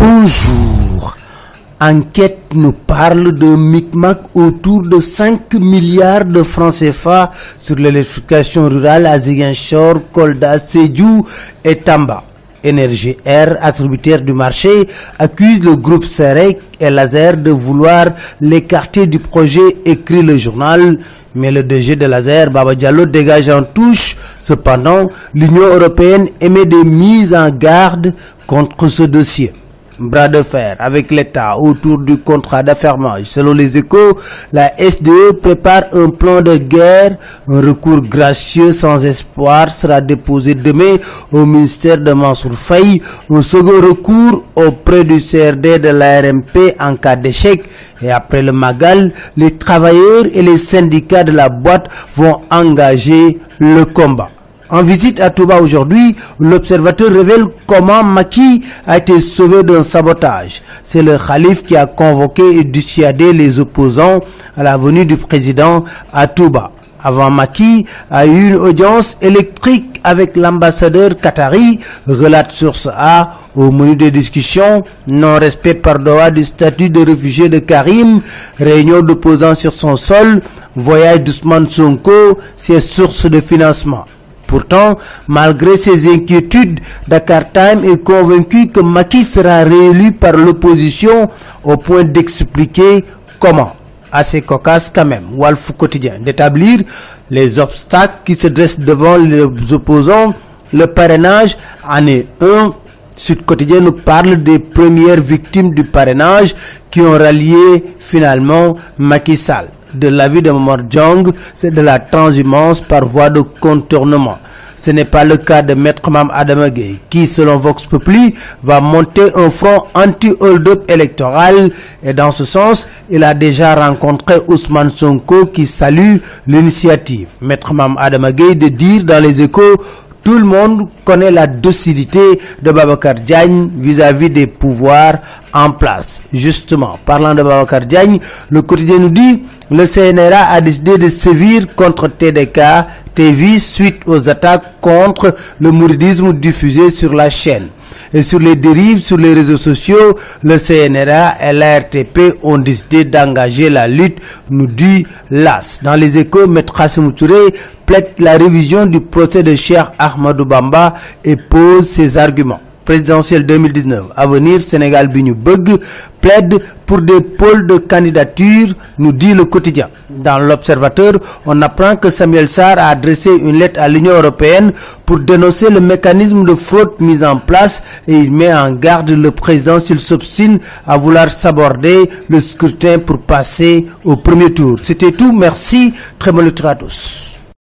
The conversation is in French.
Bonjour. Enquête nous parle d'un micmac autour de 5 milliards de francs CFA sur l'électrification rurale à Ziguinchor, Kolda, Sejou et Tamba. Énergie Air, attributaire du marché, accuse le groupe Serec et Laser de vouloir l'écarter du projet, écrit le journal. Mais le DG de Laser, Baba Diallo, dégage en touche. Cependant, l'Union européenne émet des mises en garde contre ce dossier bras de fer avec l'État autour du contrat d'affermage. Selon les échos, la SDE prépare un plan de guerre. Un recours gracieux sans espoir sera déposé demain au ministère de Mansour Faye. Un second recours auprès du CRD de l'ARMP en cas d'échec. Et après le Magal, les travailleurs et les syndicats de la boîte vont engager le combat. En visite à Touba aujourd'hui, l'observateur révèle comment Maki a été sauvé d'un sabotage. C'est le calife qui a convoqué et dissuadé les opposants à la venue du président à Touba. Avant Maki a eu une audience électrique avec l'ambassadeur qatari, relate source A, au menu des discussions, non-respect par Doha du statut de réfugié de Karim, réunion d'opposants sur son sol, voyage d'Ousmane Sonko, ses sources de financement. Pourtant, malgré ses inquiétudes, Dakar Time est convaincu que Maki sera réélu par l'opposition au point d'expliquer comment. Assez cocasse quand même, Walf quotidien, d'établir les obstacles qui se dressent devant les opposants. Le parrainage en est un. Sud Quotidien nous parle des premières victimes du parrainage qui ont rallié finalement Macky Sall de l'avis de Momar Jong, c'est de la transhumance par voie de contournement. Ce n'est pas le cas de Maître Mam Adamagay, qui, selon Vox Populi, va monter un front anti-hold-up électoral. Et dans ce sens, il a déjà rencontré Ousmane Sonko qui salue l'initiative. Maître Mam Adamagay de dire dans les échos tout le monde connaît la docilité de Babacar Diagne vis-à-vis des pouvoirs en place. Justement, parlant de Babacar Diagne, le quotidien nous dit le CNRA a décidé de sévir contre TDK TV suite aux attaques contre le mouridisme diffusé sur la chaîne. Et sur les dérives sur les réseaux sociaux, le CNRA et l'ARTP ont décidé d'engager la lutte, nous dit l'AS. Dans les échos, Maître Hassim Touré plaide la révision du procès de Cheikh Ahmadou Bamba et pose ses arguments présidentielle 2019 à venir Sénégal Bignou Bug plaide pour des pôles de candidature, nous dit le quotidien. Dans l'Observateur, on apprend que Samuel Sarr a adressé une lettre à l'Union européenne pour dénoncer le mécanisme de fraude mis en place et il met en garde le président s'il s'obstine à vouloir s'aborder le scrutin pour passer au premier tour. C'était tout, merci, très bonne lecture à tous.